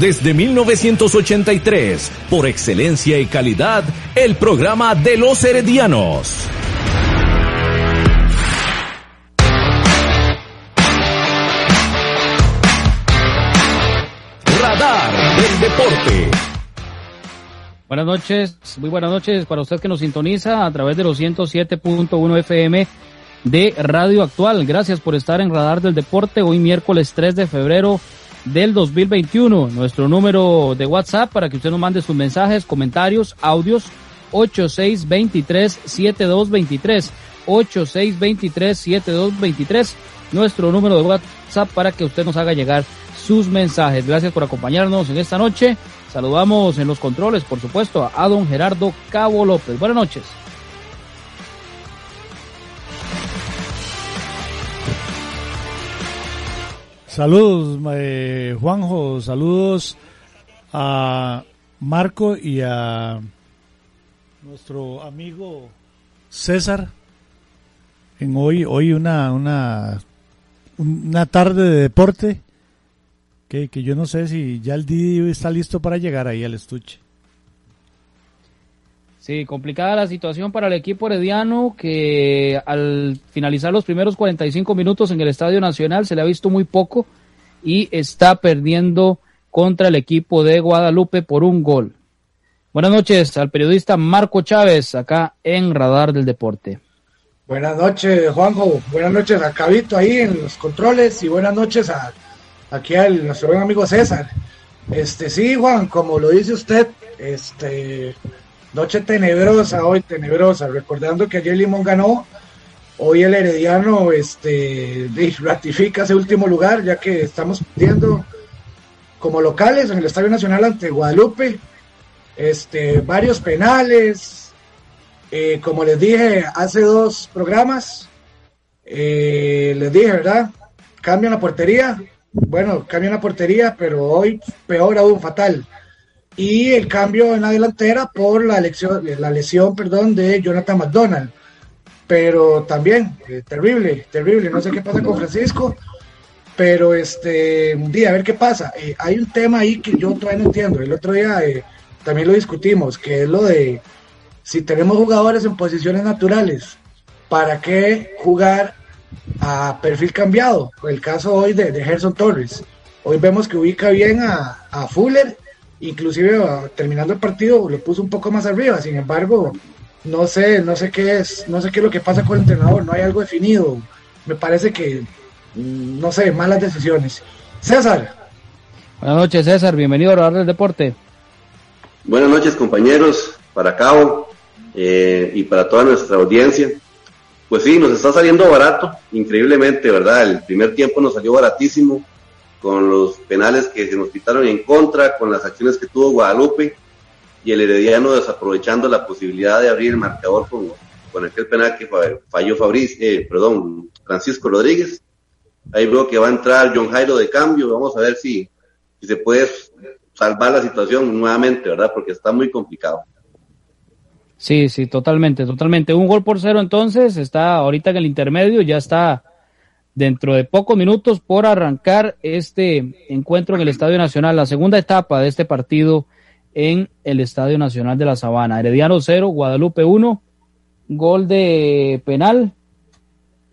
Desde 1983, por excelencia y calidad, el programa de los heredianos. Radar del Deporte. Buenas noches, muy buenas noches para usted que nos sintoniza a través de los 107.1 FM de Radio Actual. Gracias por estar en Radar del Deporte hoy miércoles 3 de febrero del 2021. Nuestro número de WhatsApp para que usted nos mande sus mensajes, comentarios, audios 8623-7223. 8623-7223. Nuestro número de WhatsApp para que usted nos haga llegar sus mensajes. Gracias por acompañarnos en esta noche. Saludamos en los controles, por supuesto, a don Gerardo Cabo López. Buenas noches. Saludos, eh, Juanjo, saludos a Marco y a nuestro amigo César. En hoy, hoy una, una, una tarde de deporte que, que yo no sé si ya el Didi está listo para llegar ahí al estuche. Sí, complicada la situación para el equipo herediano que al finalizar los primeros 45 minutos en el Estadio Nacional se le ha visto muy poco y está perdiendo contra el equipo de Guadalupe por un gol. Buenas noches al periodista Marco Chávez acá en Radar del Deporte. Buenas noches, Juanjo. Buenas noches a Cabito ahí en los controles y buenas noches a aquí al nuestro buen amigo César. Este sí, Juan, como lo dice usted, este Noche tenebrosa hoy, tenebrosa. Recordando que ayer Limón ganó, hoy el Herediano este, ratifica ese último lugar, ya que estamos pidiendo como locales en el Estadio Nacional ante Guadalupe. Este, varios penales. Eh, como les dije hace dos programas, eh, les dije, ¿verdad? Cambian la portería. Bueno, cambian la portería, pero hoy peor aún, fatal y el cambio en la delantera por la, lesión, la lesión perdón, de Jonathan McDonald. Pero también, eh, terrible, terrible. No sé qué pasa con Francisco, pero este, un día, a ver qué pasa. Eh, hay un tema ahí que yo todavía no entiendo. El otro día eh, también lo discutimos, que es lo de si tenemos jugadores en posiciones naturales, ¿para qué jugar a perfil cambiado? El caso hoy de, de Gerson Torres. Hoy vemos que ubica bien a Fuller inclusive ah, terminando el partido lo puso un poco más arriba, sin embargo, no sé, no sé qué es, no sé qué es lo que pasa con el entrenador, no hay algo definido, me parece que, mm, no sé, malas decisiones. César. Buenas noches César, bienvenido a hablar del deporte. Buenas noches compañeros, para Cabo eh, y para toda nuestra audiencia. Pues sí, nos está saliendo barato, increíblemente, ¿verdad? El primer tiempo nos salió baratísimo con los penales que se nos quitaron en contra, con las acciones que tuvo Guadalupe y el Herediano desaprovechando la posibilidad de abrir el marcador con, aquel penal que falló Fabriz, eh, perdón, Francisco Rodríguez. Ahí veo que va a entrar John Jairo de cambio, vamos a ver si, si se puede salvar la situación nuevamente, ¿verdad? Porque está muy complicado. Sí, sí, totalmente, totalmente. Un gol por cero entonces, está ahorita en el intermedio, ya está dentro de pocos minutos por arrancar este encuentro en el Estadio Nacional, la segunda etapa de este partido en el Estadio Nacional de la Sabana. Herediano 0, Guadalupe 1, gol de penal,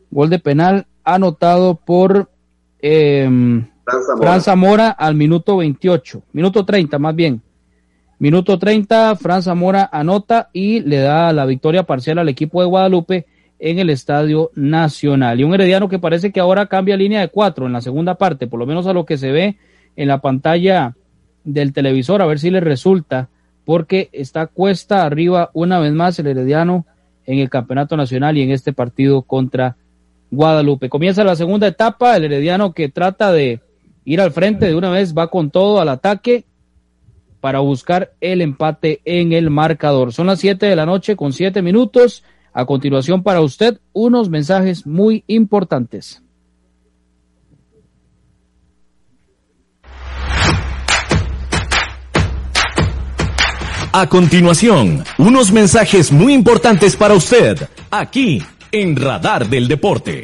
gol de penal anotado por eh, Fran Zamora al minuto 28, minuto 30 más bien. Minuto 30, Fran Zamora anota y le da la victoria parcial al equipo de Guadalupe en el Estadio Nacional. Y un Herediano que parece que ahora cambia línea de cuatro en la segunda parte, por lo menos a lo que se ve en la pantalla del televisor, a ver si le resulta, porque está cuesta arriba una vez más el Herediano en el Campeonato Nacional y en este partido contra Guadalupe. Comienza la segunda etapa, el Herediano que trata de ir al frente de una vez, va con todo al ataque para buscar el empate en el marcador. Son las 7 de la noche con 7 minutos. A continuación para usted unos mensajes muy importantes. A continuación, unos mensajes muy importantes para usted, aquí en Radar del Deporte.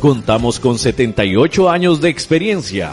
Contamos con 78 años de experiencia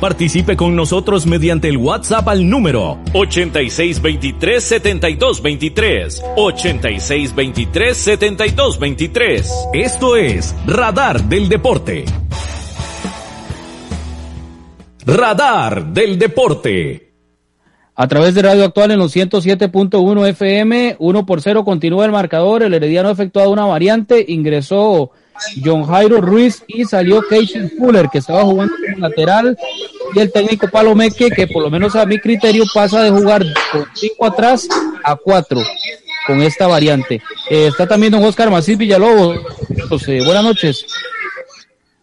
Participe con nosotros mediante el WhatsApp al número 8623-7223. 8623-7223. Esto es Radar del Deporte. Radar del Deporte. A través de Radio Actual en los 107.1 FM, 1 por 0 continúa el marcador. El Herediano ha efectuado una variante, ingresó John Jairo Ruiz y salió Keishin Fuller, que estaba jugando como lateral. Y el técnico Palomeque, que por lo menos a mi criterio pasa de jugar con 5 atrás a 4 con esta variante. Eh, está también don Oscar Macís Villalobos. Buenas noches.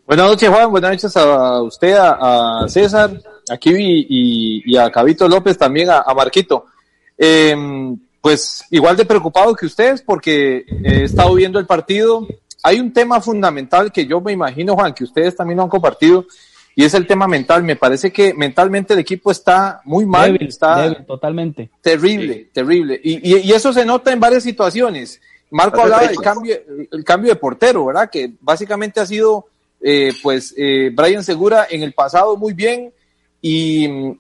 Buenas noches, Juan. Buenas noches a usted, a, César, aquí y, y, a Cabito López, también a, Marquito. Em, pues igual de preocupado que ustedes porque he estado viendo el partido. Hay un tema fundamental que yo me imagino, Juan, que ustedes también lo han compartido y es el tema mental. Me parece que mentalmente el equipo está muy mal. está totalmente. Terrible, terrible. Y, y, y, eso se nota en varias situaciones. Marco hablaba del cambio, el cambio de portero, ¿verdad? Que básicamente ha sido eh, pues eh, Brian Segura en el pasado muy bien y mm,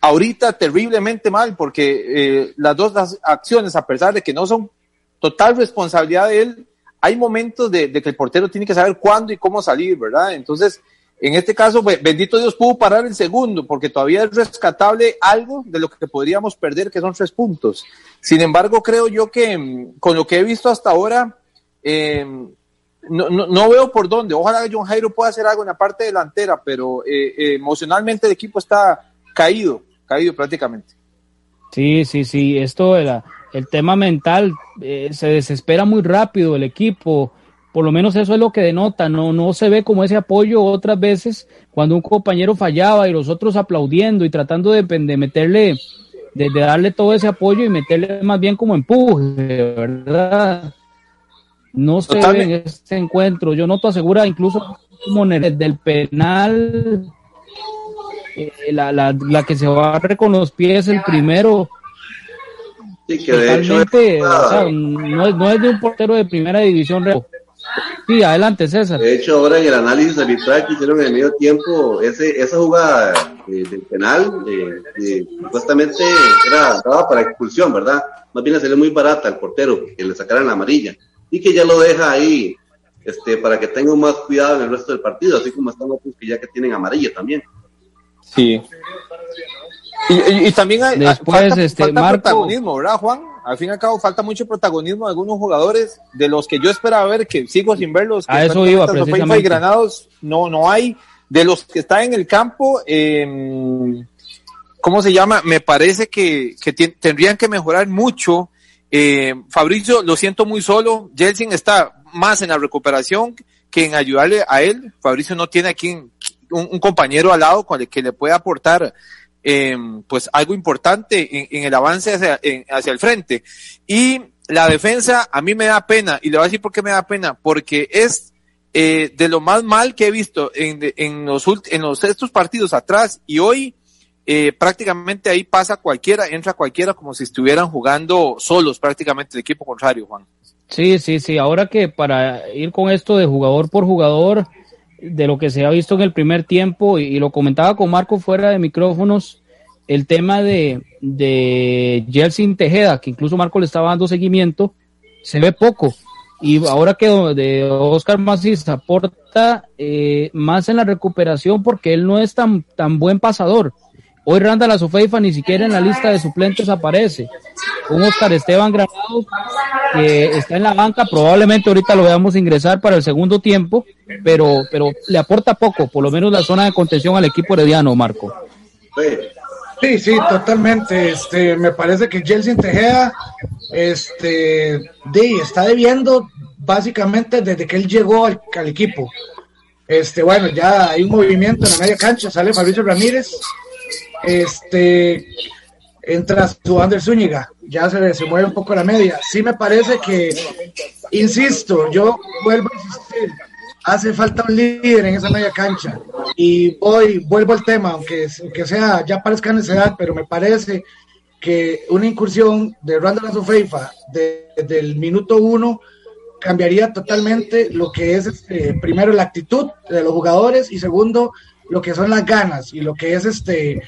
ahorita terriblemente mal porque eh, las dos acciones, a pesar de que no son total responsabilidad de él, hay momentos de, que el portero tiene que saber cuándo y cómo salir, ¿verdad? Entonces, En este caso, bendito Dios, pudo parar el segundo, porque todavía es rescatable algo de lo que podríamos perder, que son tres puntos. Sin embargo, creo yo que mm, con lo que he visto hasta ahora, eh, no, veo por dónde. Ojalá John Jairo pueda hacer algo en la parte delantera, pero eh, eh, emocionalmente el equipo está caído, caído prácticamente. Sí, sí, sí. Esto era el tema mental se desespera muy rápido el equipo por lo menos eso es lo que denota, no, no se ve como ese apoyo otras veces cuando un compañero fallaba y los otros aplaudiendo y tratando de, de meterle, de, darle todo ese apoyo y meterle más bien como empuje, ¿verdad? No se ve en este encuentro. Yo noto asegura incluso como del penal, eh, la, la, la que se va con los pies el primero. Sí, que de hecho no, es, no es de un portero de primera división. Sí, adelante, César. De hecho, ahora en el análisis arbitral que hicieron en el medio tiempo, ese, esa jugada eh, del penal, eh, eh, supuestamente era daba para expulsión, ¿verdad? Más bien le salió muy barata al portero que le sacaran la amarilla y que ya lo deja ahí este, para que tenga más cuidado en el resto del partido, así como están otros que ya que tienen amarilla también. Sí. Y, también hay, Después, este, protagonismo, ¿verdad, Juan? Al fin y al cabo falta mucho protagonismo de algunos jugadores de los que yo esperaba ver, que sigo sin verlos. Que a eso iba, precisamente. Y Granados no, no hay. De los que están en el campo, eh, ¿cómo se llama? Me parece que, que tendrían que mejorar mucho. Eh, Fabricio, lo siento muy solo. Jelsin está más en la recuperación que en ayudarle a él. Fabricio no tiene aquí un, un compañero al lado con el que le pueda aportar eh, pues algo importante en, el avance hacia, hacia el frente. Y la defensa a mí me da pena, y le voy a decir por qué me da pena, porque es eh, de lo más mal que he visto en, en, los, en los estos partidos atrás y hoy eh, prácticamente ahí pasa cualquiera, entra cualquiera como si estuvieran jugando solos prácticamente el equipo contrario, Juan. Sí, sí, sí. Ahora que para ir con esto de jugador por jugador, de lo que se ha visto en el primer tiempo, y, lo comentaba con Marco fuera de micrófonos, el tema de, de Jelsin Tejeda, que incluso Marco le estaba dando seguimiento, se ve poco. Y ahora que de Oscar Macis aporta eh, más en la recuperación porque él no es tan, tan buen pasador. Hoy Randall Azofeifa ni siquiera en la lista de suplentes aparece. Un Oscar Esteban Granados que está en la banca, probablemente ahorita lo veamos ingresar para el segundo tiempo, pero, pero le aporta poco, por lo menos la zona de contención al equipo herediano, Marco. Sí, sí, totalmente. Este, me parece que Jelsin Tejeda, este, está debiendo básicamente desde que él llegó al, al equipo. Este, bueno, ya hay un movimiento en la media cancha, sale Fabricio Ramírez, este, entra su Ander Zúñiga, ya se, se mueve un poco la media. Sí me parece que, insisto, yo vuelvo a insistir, hace falta un líder en esa media cancha. Y voy, vuelvo al tema, aunque, sea, ya parezca necesidad, pero me parece que una incursión de Randall Azufeifa desde el minuto uno cambiaría totalmente lo que es, este, primero, la actitud de los jugadores y segundo, lo que son las ganas y lo que es este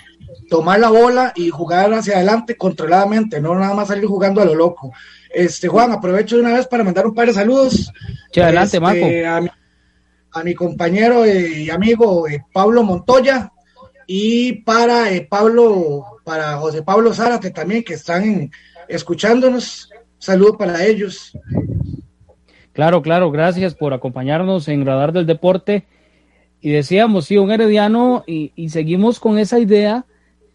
tomar la bola y jugar hacia adelante controladamente, no nada más salir jugando a lo loco. Este Juan, aprovecho de una vez para mandar un par de saludos. adelante, este, A mi, compañero y amigo eh, Pablo Montoya y para eh, Pablo, para José Pablo Zárate también que están escuchándonos. Saludo para ellos. Claro, claro, gracias por acompañarnos en Radar del Deporte. Y decíamos, sí, un herediano, y, y seguimos con esa idea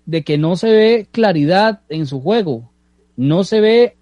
de que no se ve claridad en su juego. No se ve,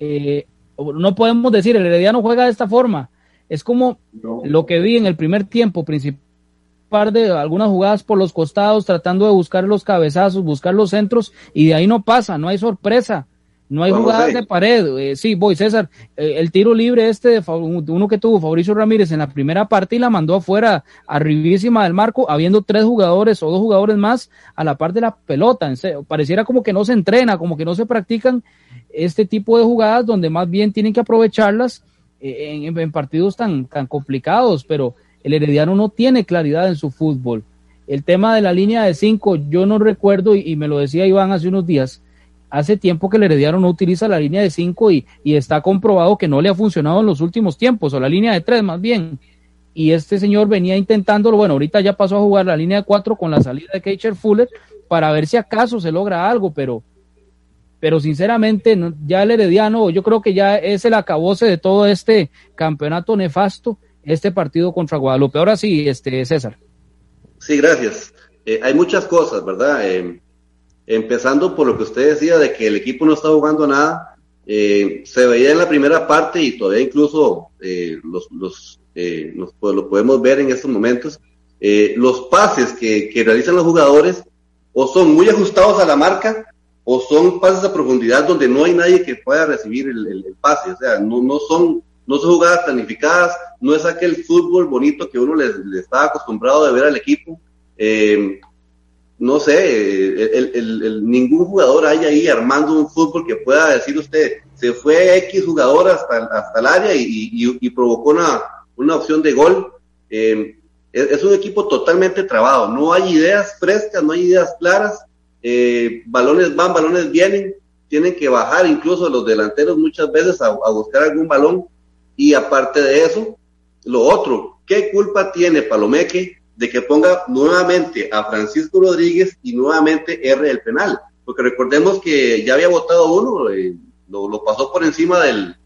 eh, no podemos decir, el Herediano juega de esta forma. Es como lo que vi en el primer tiempo, principal de algunas jugadas por los costados, tratando de buscar los cabezazos, buscar los centros, y de ahí no pasa, no hay sorpresa. No hay jugadas de pared. Eh, sí, voy, César. Eh, el tiro libre este de uno que tuvo Fabricio Ramírez en la primera parte y la mandó afuera, arribísima del marco, habiendo tres jugadores o dos jugadores más a la par de la pelota. En serio, pareciera como que no se entrena, como que no se practican este tipo de jugadas donde más bien tienen que aprovecharlas eh, en, en, partidos tan, tan complicados, pero el Herediano no tiene claridad en su fútbol. El tema de la línea de cinco, yo no recuerdo, y, y me lo decía Iván hace unos días, hace tiempo que el Herediano no utiliza la línea de 5 y, y, está comprobado que no le ha funcionado en los últimos tiempos, o la línea de 3 más bien. y este señor venía intentándolo, bueno, ahorita ya pasó a jugar la línea de cuatro con la salida de Keisher Fuller para ver si acaso se logra algo, pero, pero sinceramente ya el Herediano, yo creo que ya es el acabose de todo este campeonato nefasto, este partido contra Guadalupe. Ahora sí, este César. Sí, gracias. Eh, hay muchas cosas, ¿verdad? Eh, empezando por lo que usted decía de que el equipo no está jugando nada. Eh, se veía en la primera parte y todavía incluso los, los pues, lo podemos ver en estos momentos. los pases que, que, realizan los jugadores o son muy ajustados a la marca o son pases a profundidad donde no hay nadie que pueda recibir el, el, pase. O sea, no, no, son, no son jugadas planificadas, no es aquel fútbol bonito que uno le, estaba acostumbrado de ver al equipo. Eh, no sé, el, el, ningún jugador hay ahí armando un fútbol que pueda decir usted, se fue X jugador hasta, hasta el área y, y, provocó una, una, opción de gol. Eh, es, un equipo totalmente trabado, no hay ideas frescas, no hay ideas claras, eh, balones van, balones vienen, tienen que bajar incluso los delanteros muchas veces a, a buscar algún balón. Y aparte de eso, lo otro, ¿qué culpa tiene Palomeque de que ponga nuevamente a Francisco Rodríguez y nuevamente R el penal. Porque recordemos que ya había votado uno, eh, lo, pasó por encima del,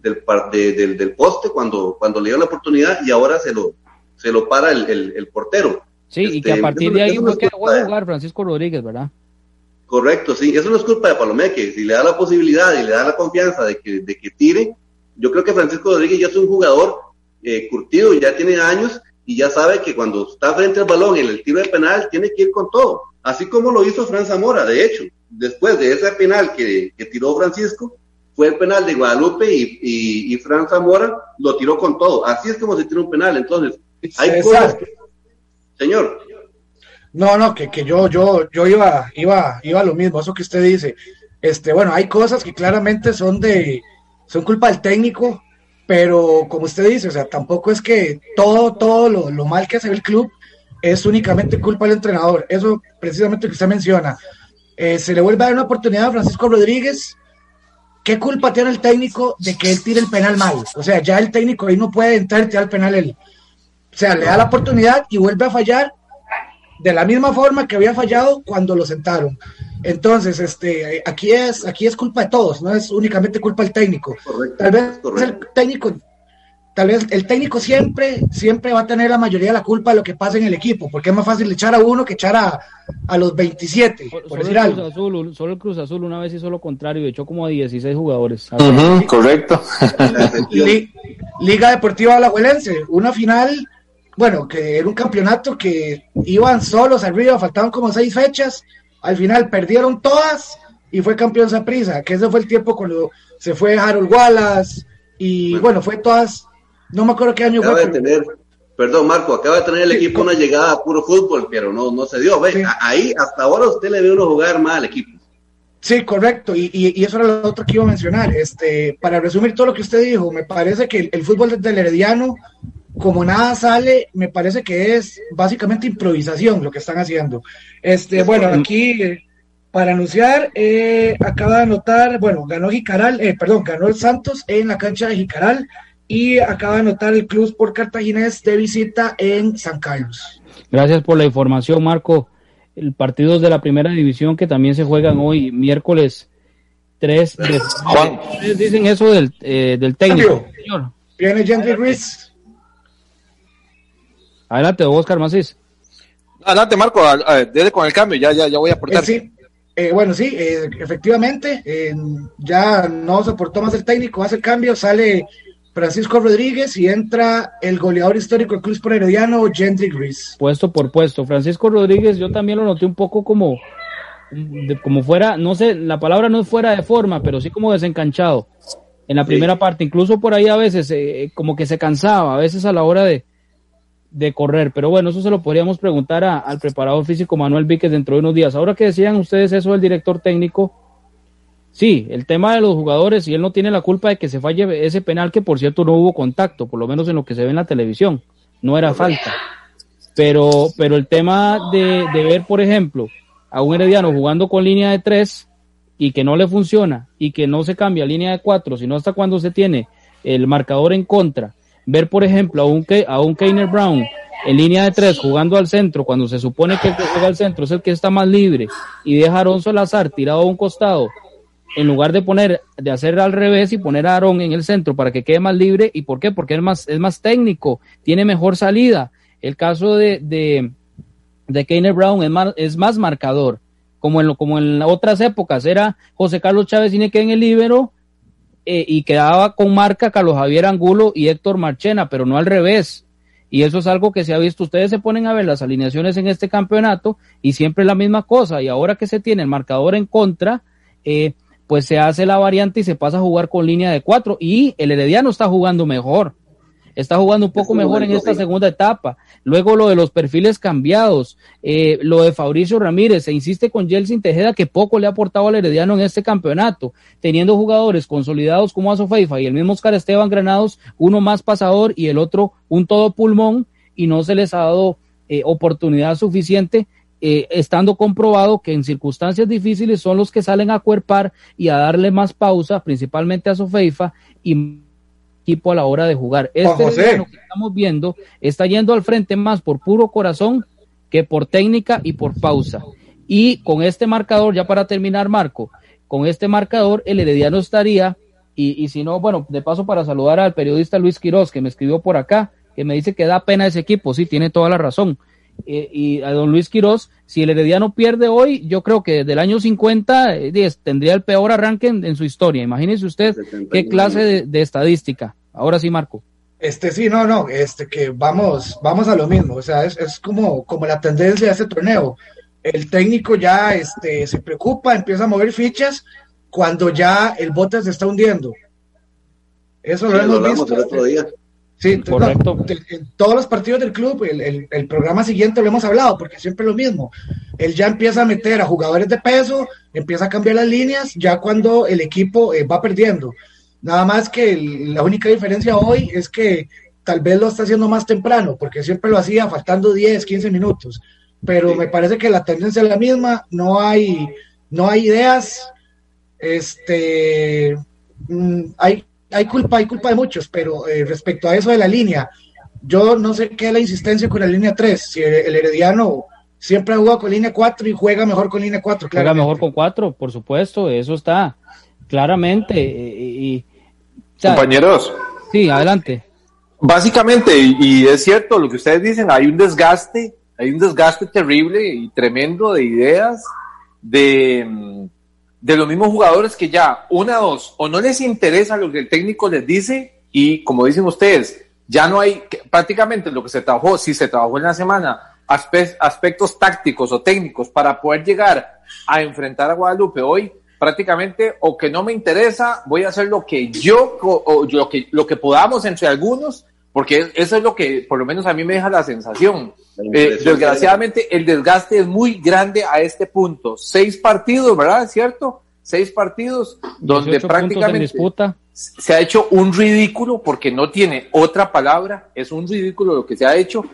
del, del, poste cuando, cuando le dio la oportunidad y ahora se lo, se lo para el, portero. Sí, y que a este, partir de ahí fue que a jugar Francisco Rodríguez, ¿verdad? Correcto, sí, eso no es culpa de Palomeque, si le da la posibilidad y le da la confianza de que, de que tire, yo creo que Francisco Rodríguez ya es un jugador eh, curtido, ya tiene años y ya sabe que cuando está frente al balón en el tiro de penal tiene que ir con todo, así como lo hizo Fran Zamora, de hecho, después de ese penal que, tiró Francisco, fue el penal de Guadalupe y, y, Fran Zamora lo tiró con todo, así es como se tira un penal, entonces hay cosas Señor. No, no, que, que yo, yo, yo iba, iba, iba a lo mismo, eso que usted dice. Este, bueno, hay cosas que claramente son de, son culpa del técnico, pero como usted dice, o sea, tampoco es que todo, todo lo, mal que hace el club es únicamente culpa del entrenador. Eso precisamente lo que usted menciona. Eh, se le vuelve a dar una oportunidad a Francisco Rodríguez. ¿Qué culpa tiene el técnico de que él tire el penal mal? O sea, ya el técnico ahí no puede entrar y tirar el penal él. O sea, le da la oportunidad y vuelve a fallar de la misma forma que había fallado cuando lo sentaron. Entonces, este, aquí es, aquí es culpa de todos, no es únicamente culpa del técnico. tal vez el técnico, tal vez el técnico siempre, siempre va a tener la mayoría de la culpa de lo que pasa en el equipo, porque es más fácil echar a uno que echar a, a los 27, por, decir algo. Azul, solo el Cruz Azul una vez hizo lo contrario, echó como a 16 jugadores. correcto. Liga Deportiva Alajuelense, una final bueno, que era un campeonato que iban solos arriba, faltaban como seis fechas al final perdieron todas y fue campeón Saprisa, que ese fue el tiempo cuando se fue Harold Wallace y bueno, fue todas, no me acuerdo qué año fue. tener, perdón Marco, acaba de tener el equipo una llegada a puro fútbol, pero no, no se dio. Ve, ahí hasta ahora usted le ve uno jugar mal al equipo. Sí, correcto, y, y, eso era lo otro que iba a mencionar. Este, para resumir todo lo que usted dijo, me parece que el, fútbol del Herediano como nada sale, me parece que es básicamente improvisación lo que están haciendo. Este, bueno, aquí para anunciar, eh, acaba de anotar, bueno, ganó Jicaral, eh, perdón, ganó el Santos en la cancha de Jicaral y acaba de anotar el Club por Cartaginés de visita en San Carlos. Gracias por la información, Marco. El partido de la primera división que también se juegan hoy, miércoles 3 de Juan. dicen eso del, eh, del técnico, señor. Viene Gentry Ruiz Adelante, Oscar Macís. Adelante, Marco, dele con el cambio, ya, ya, ya voy a aportar. Eh, sí, eh, bueno, sí, eh, efectivamente, ya no soportó más el técnico, hace el cambio, sale Francisco Rodríguez y entra el goleador histórico del Club por Herediano, Gentry Gris. Puesto por puesto. Francisco Rodríguez, yo también lo noté un poco como, como fuera, no sé, la palabra no es fuera de forma, pero sí como desencanchado en la primera parte. Incluso por ahí a veces como que se cansaba, a veces a la hora de, de correr. Pero bueno, eso se lo podríamos preguntar al preparador físico Manuel Víquez dentro de unos días. Ahora que decían ustedes eso del director técnico, sí, el tema de los jugadores, y él no tiene la culpa de que se falle ese penal, que por cierto no hubo contacto, por lo menos en lo que se ve en la televisión, no era falta. Pero, pero el tema de, de ver, por ejemplo, a un herediano jugando con línea de tres y que no le funciona y que no se cambia a línea de cuatro, sino hasta cuando se tiene el marcador en contra ver, por ejemplo, a un, a un Keiner Brown en línea de tres jugando al centro, cuando se supone que el que juega al centro es el que está más libre, y deja a Aaron Salazar tirado a un costado, en lugar de poner, de hacer al revés y poner a Aaron en el centro para que quede más libre, ¿y por qué? Porque es más, es más técnico, tiene mejor salida. El caso de, de, de Keiner Brown es más, es más marcador, como en, como en otras épocas, era José Carlos Chávez tiene que en el libero, eh, y quedaba con marca Carlos Javier Angulo y Héctor Marchena, pero no al revés. Y eso es algo que se ha visto. Ustedes se ponen a ver las alineaciones en este campeonato y siempre es la misma cosa. Y ahora que se tiene el marcador en contra, eh, pues se hace la variante y se pasa a jugar con línea de cuatro. Y el Herediano está jugando mejor está jugando un poco mejor en esta segunda etapa. Luego lo de los perfiles cambiados, eh, lo de Fabricio Ramírez, se insiste con Jelsin Tejeda que poco le ha aportado al Herediano en este campeonato, teniendo jugadores consolidados como Azofeifa y el mismo Oscar Esteban Granados, uno más pasador y el otro un todo pulmón, y no se les ha dado eh, oportunidad suficiente eh, estando comprobado que en circunstancias difíciles son los que salen a cuerpar y a darle más pausa, principalmente a Sofeifa, y equipo a la hora de jugar. Este que estamos viendo está yendo al frente más por puro corazón que por técnica y por pausa. Y con este marcador, ya para terminar, Marco, con este marcador, el Herediano estaría, y, y si no, bueno, de paso para saludar al periodista Luis Quiroz, que me escribió por acá, que me dice que da pena ese equipo, sí, tiene toda la razón. Eh, y a don Luis Quiroz, si el Herediano pierde hoy, yo creo que desde el año 50 eh, tendría el peor arranque en, su historia. Imagínese usted qué clase de, estadística. Ahora sí, Marco. Este sí, no, no, este que vamos, vamos a lo mismo. O sea, es, es como, como la tendencia de ese torneo. El técnico ya este, se preocupa, empieza a mover fichas cuando ya el bote se está hundiendo. Eso lo hemos visto. El otro día. Sí, correcto. en todos los partidos del club, el, el, programa siguiente lo hemos hablado, porque siempre es lo mismo. Él ya empieza a meter a jugadores de peso, empieza a cambiar las líneas, ya cuando el equipo eh, va perdiendo. Nada más que la única diferencia hoy es que tal vez lo está haciendo más temprano, porque siempre lo hacía faltando 10, 15 minutos. Pero me parece que la tendencia es la misma, no hay, no hay ideas, este, mm, hay hay culpa, hay culpa de muchos, pero eh, respecto a eso de la línea, yo no sé qué es la insistencia con la línea 3, si el, Herediano siempre ha jugado con línea 4 y juega mejor con línea 4. Juega mejor con 4, por supuesto, eso está claramente. Y, Compañeros. Sí, adelante. Básicamente, y es cierto lo que ustedes dicen, hay un desgaste, hay un desgaste terrible y tremendo de ideas, de mm, de los mismos jugadores que ya, una, dos, o no les interesa lo que el técnico les dice y como dicen ustedes, ya no hay prácticamente lo que se trabajó, si se trabajó en la semana, aspectos tácticos o técnicos para poder llegar a enfrentar a Guadalupe hoy, prácticamente o que no me interesa, voy a hacer lo que yo o lo que, lo que podamos entre algunos, porque eso es lo que por lo menos a mí me deja la sensación. Eh, desgraciadamente el desgaste es muy grande a este punto. Seis partidos, ¿verdad? ¿Es cierto? Seis partidos donde prácticamente se ha hecho un ridículo porque no tiene otra palabra, es un ridículo lo que se ha hecho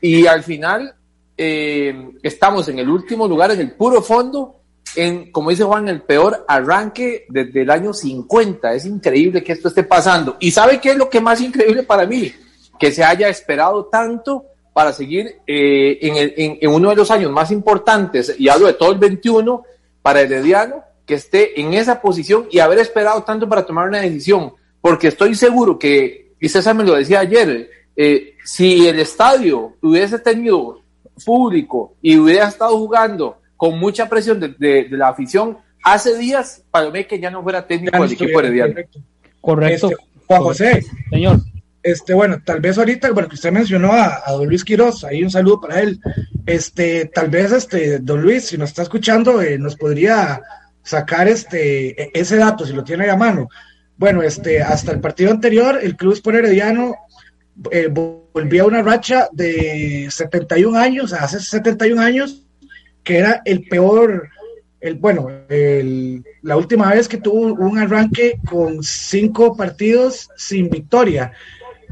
y al final eh, estamos en el último lugar, en el puro fondo, en, como dice Juan, el peor arranque desde el año 50. Es increíble que esto esté pasando. ¿Y sabe qué es lo que más increíble para mí? Que se haya esperado tanto para seguir eh, en, uno de los años más importantes, y hablo de todo el 21, para el Herediano, que esté en esa posición y haber esperado tanto para tomar una decisión, porque estoy seguro que, y César me lo decía ayer, eh, si el estadio hubiese tenido público y hubiera estado jugando con mucha presión de, la afición, hace días, para mí que ya no fuera técnico del equipo herediano. Correcto. Este, Juan José. Señor. Este, bueno, tal vez ahorita, bueno, que usted mencionó a, don Luis Quiroz, ahí un saludo para él. Este, tal vez, este, don Luis, si nos está escuchando, eh, nos podría sacar este, e, ese dato, si lo tiene a mano. Bueno, este, hasta el partido anterior, el Club Sport Herediano eh, volvía a una racha de 71 años, hace 71 años, que era el peor, el, bueno, el, la última vez que tuvo un arranque con cinco partidos sin victoria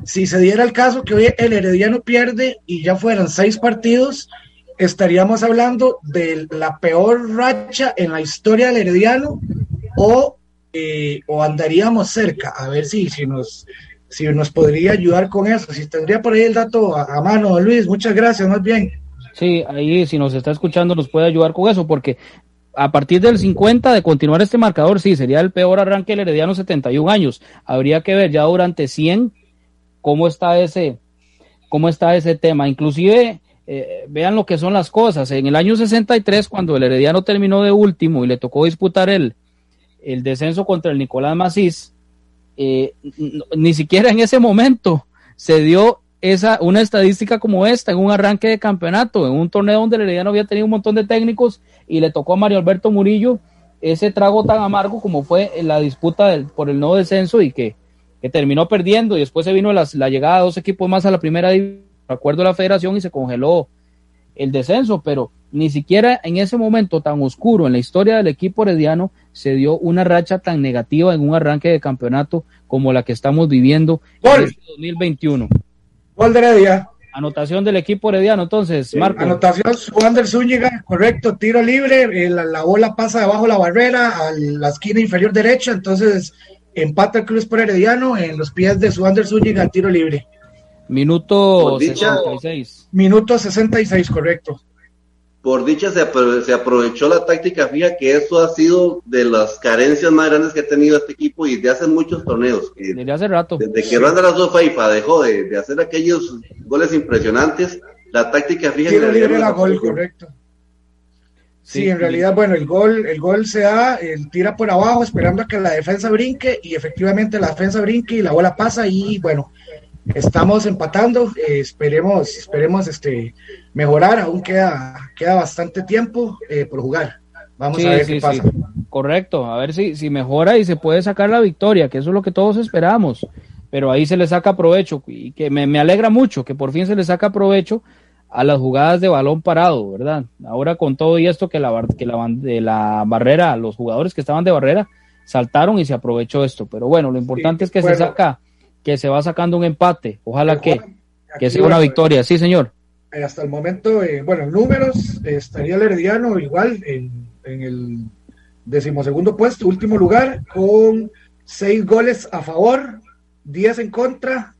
si se diera el caso que hoy el Herediano pierde y ya fueran seis partidos, estaríamos hablando de la peor racha en la historia del Herediano o, eh, o andaríamos cerca, a ver si, si nos si nos podría ayudar con eso. Si tendría por ahí el dato a, mano, Luis, muchas gracias, más bien. Sí, ahí si nos está escuchando nos puede ayudar con eso, porque a partir del 50 de continuar este marcador, sí, sería el peor arranque del Herediano 71 años. Habría que ver ya durante 100 cómo está ese, cómo está ese tema. Inclusive, eh, vean lo que son las cosas. En el año 63, cuando el Herediano terminó de último y le tocó disputar el, el descenso contra el Nicolás Macís, eh, ni siquiera en ese momento se dio esa, una estadística como esta en un arranque de campeonato, en un torneo donde el Herediano había tenido un montón de técnicos y le tocó a Mario Alberto Murillo ese trago tan amargo como fue la disputa del, por el nuevo descenso y que, terminó perdiendo y después se vino la, llegada de dos equipos más a la primera división, acuerdo de la federación y se congeló el descenso, pero ni siquiera en ese momento tan oscuro en la historia del equipo herediano se dio una racha tan negativa en un arranque de campeonato como la que estamos viviendo en este 2021. Gol de Heredia. Anotación del equipo herediano, entonces, Marco. Anotación, Wander Zúñiga, correcto, tiro libre, eh, la, bola pasa debajo de la barrera a la esquina inferior derecha, entonces empata el Cruz por Herediano en los pies de Wander Zúñiga, tiro libre. Minuto 66. Minuto 66, correcto por dicha se, se, aprovechó la táctica fija, que eso ha sido de las carencias más grandes que ha tenido este equipo y de hace muchos torneos. Desde hace rato. Desde que Randa la dejó de, hacer aquellos goles impresionantes, la táctica fija... Quiero libre la gol, correcto. Sí, en realidad, bueno, el gol, el gol se da, el tira por abajo esperando a que la defensa brinque y efectivamente la defensa brinque y la bola pasa y bueno, estamos empatando, eh, esperemos, esperemos este mejorar, aún queda, queda bastante tiempo eh, por jugar. Vamos a ver qué pasa. Correcto, a ver si, si mejora y se puede sacar la victoria, que eso es lo que todos esperamos. Pero ahí se le saca provecho y que me, me alegra mucho que por fin se le saca provecho a las jugadas de balón parado, ¿verdad? Ahora con todo y esto que la, que la, de la barrera, los jugadores que estaban de barrera saltaron y se aprovechó esto. Pero bueno, lo importante es que se saca que se va sacando un empate. Ojalá que, que sea una victoria. Sí, señor. Eh, hasta el momento, eh, bueno, en números, estaría el Herediano igual en, en el decimosegundo puesto, último lugar, con seis goles a favor, diez en contra,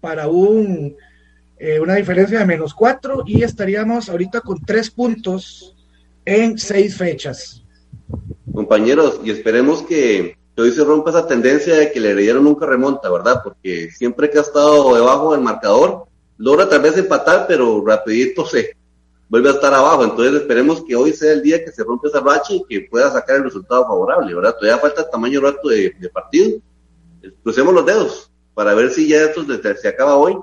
para un, eh, una diferencia de menos cuatro, y estaríamos ahorita con tres puntos en seis fechas. Compañeros, y esperemos que hoy se rompa esa tendencia de que el Herediano nunca remonta, ¿verdad? Porque siempre que ha estado debajo del marcador, logra tal vez empatar, pero rapidito se vuelve a estar abajo. Entonces esperemos que hoy sea el día que se rompe esa racha y que pueda sacar el resultado favorable, ¿verdad? Todavía falta tamaño rato de, partido. Crucemos los dedos para ver si ya esto se acaba hoy.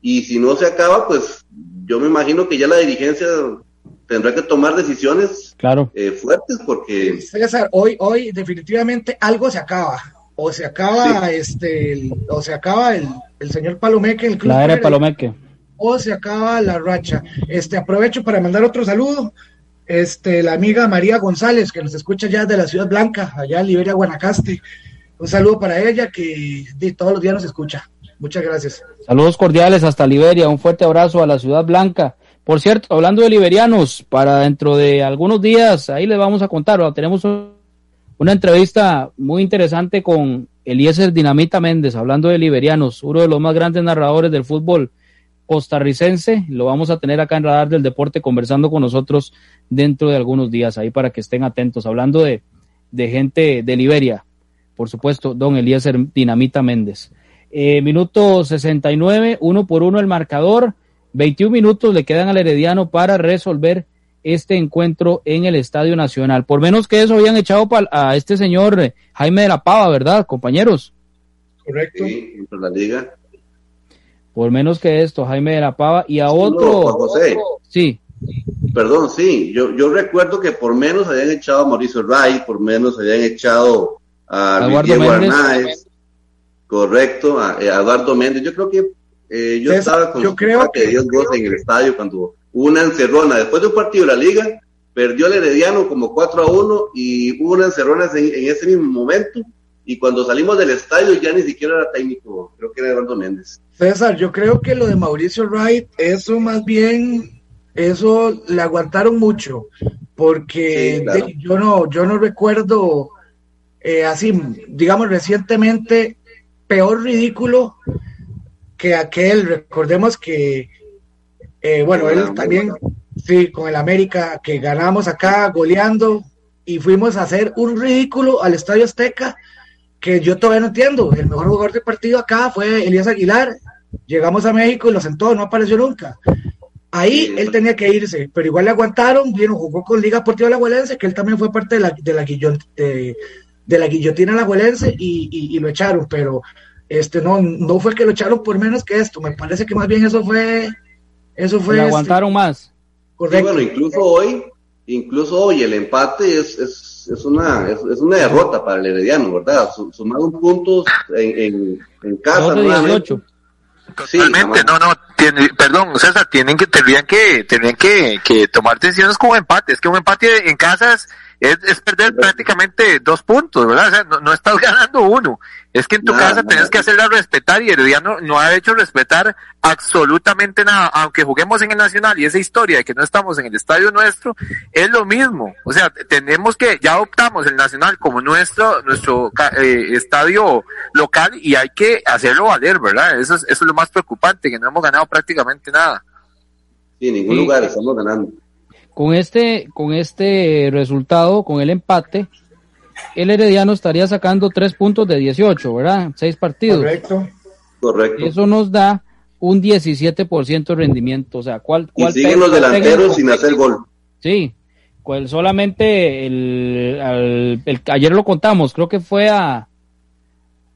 Y si no se acaba, pues yo me imagino que ya la dirigencia tendrá que tomar decisiones claro. Eh, fuertes porque... César, hoy, hoy definitivamente algo se acaba. O se acaba este, o se acaba el, señor Palomeque, el club. La era Palomeque. O se acaba la racha. Este, aprovecho para mandar otro saludo. Este, la amiga María González, que nos escucha ya de la Ciudad Blanca, allá en Liberia, Guanacaste. Un saludo para ella que de, todos los días nos escucha. Muchas gracias. Saludos cordiales hasta Liberia. Un fuerte abrazo a la Ciudad Blanca. Por cierto, hablando de liberianos, para dentro de algunos días, ahí les vamos a contar, tenemos una entrevista muy interesante con Eliezer Dinamita Méndez, hablando de liberianos, uno de los más grandes narradores del fútbol costarricense. Lo vamos a tener acá en Radar del Deporte conversando con nosotros dentro de algunos días, ahí para que estén atentos, hablando de, de gente de Liberia, por supuesto, don Eliezer Dinamita Méndez. Eh, minuto 69, uno por uno el marcador. 21 minutos le quedan al Herediano para resolver este encuentro en el Estadio Nacional. Por menos que eso habían echado a este señor eh, Jaime de la Pava, ¿verdad, compañeros? Correcto. Sí, la liga. Por menos que esto, Jaime de la Pava y a otro. José. Sí. Perdón, sí. Yo, yo recuerdo que por menos habían echado a Mauricio Ray, por menos habían echado a Eduardo Méndez. Correcto, a, eh, a Eduardo Méndez. Yo creo que eh, yo estaba con yo creo que Dios goce en el estadio cuando hubo una encerrona. Después de un partido de la liga, perdió el Herediano como 4 a 1 y hubo una encerrona en, ese mismo momento. Y cuando salimos del estadio ya ni siquiera era técnico, creo que era Eduardo Méndez. César, yo creo que lo de Mauricio Wright, eso más bien, eso le aguantaron mucho, porque yo no, yo no recuerdo eh, así, digamos recientemente peor ridículo que aquel. Recordemos que, eh, bueno, él también, sí, con el América, que ganamos acá goleando y fuimos a hacer un ridículo al Estadio Azteca que yo todavía no entiendo. El mejor jugador del partido acá fue Elías Aguilar. Llegamos a México y lo sentó, no apareció nunca. Ahí él tenía que irse, pero igual le aguantaron, vino, jugó con Liga Deportiva Alajuelense, que él también fue parte de la, de la, de, la guillotina alajuelense y, y, lo echaron, pero este no, no fue que lo echaron por menos que esto, me parece que más bien eso fue, eso fue. Le aguantaron este, más. Correcto. bueno, incluso hoy, incluso hoy el empate es, es, es una, es, una derrota para el Herediano, ¿verdad? Sumaron puntos en, en, en casa. Totalmente, no, no, tiene, perdón, César, tienen que, tendrían que, tendrían que, que tomar decisiones como empate. Es que un empate en casas es, perder prácticamente dos puntos, ¿verdad? O sea, no, estás ganando uno. Es que en tu casa tienes que hacerla respetar y Herediano no ha hecho respetar absolutamente nada, aunque juguemos en el Nacional y esa historia de que no estamos en el estadio nuestro, es lo mismo. O sea, tenemos que, ya optamos el Nacional como nuestro, nuestro eh, estadio local y hay que hacerlo valer, ¿verdad? Eso es, eso es lo más preocupante, que no hemos ganado prácticamente nada. Sí, en ningún lugar estamos ganando. Con este, con este resultado, con el empate, el Herediano estaría sacando tres puntos de 18, ¿verdad? Seis partidos. Correcto. Correcto. Eso nos da un 17% de rendimiento. O sea, ¿cuál, cuál y siguen los delanteros sin hacer gol. Sí, pues solamente el, el, ayer lo contamos, creo que fue a,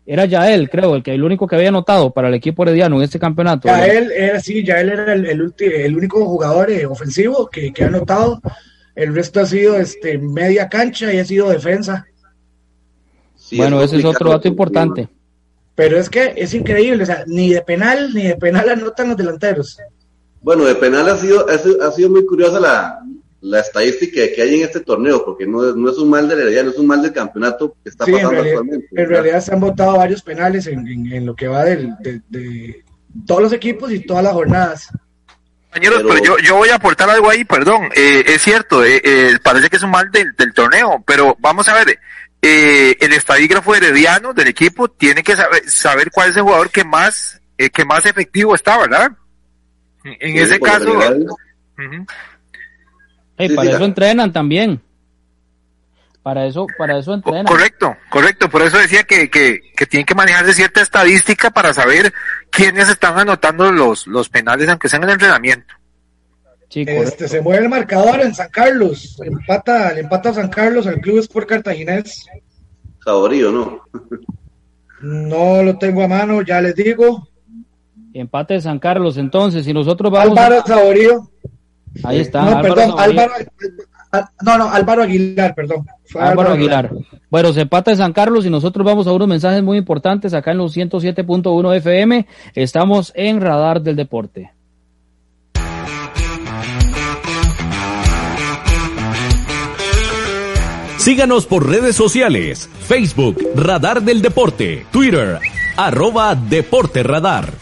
era Yael, creo, el que el único que había anotado para el equipo herediano en este campeonato. Yael era sí, Yael era el, el, único jugador eh, ofensivo que, que, ha anotado. El resto ha sido este media cancha y ha sido defensa. bueno, ese es otro dato importante. Pero es que es increíble, o sea, ni de penal ni de penal anotan los delanteros. Bueno, de penal ha sido, ha sido muy curiosa la, la estadística que hay en este torneo, porque no, no es un mal de Herediano, es un mal del campeonato que está pasando en realidad, actualmente. En realidad se han votado varios penales en, en, lo que va del, de, todos los equipos y todas las jornadas. Compañeros, pero, yo, yo voy a aportar algo ahí, perdón, eh, es cierto, eh, eh, parece que es un mal del, del torneo, pero vamos a ver, eh, el estadígrafo herediano del equipo tiene que saber, saber cuál es el jugador que más, eh, que más efectivo está, ¿verdad? En ese caso, para eso entrenan también. Para eso, para eso entrenan. Correcto, correcto. Por eso decía que, que, que tienen que manejarse cierta estadística para saber quiénes están anotando los, los penales, aunque sean en el entrenamiento. este, se mueve el marcador en San Carlos. Empata, le empata a San Carlos el Club Sport Cartaginés. Saborío, ¿no? no lo tengo a mano, ya les digo. Empate de San Carlos, entonces, si nosotros vamos. Álvaro Saborío. Ahí está. No, perdón, Álvaro, no, no, Álvaro Aguilar, perdón. Álvaro, Aguilar. Bueno, se empata de San Carlos y nosotros vamos a unos mensajes muy importantes acá en los 107.1 FM. Estamos en Radar del Deporte. Síganos por redes sociales, Facebook, Radar del Deporte, Twitter, arroba Deporte Radar.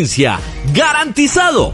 ¡Garantizado!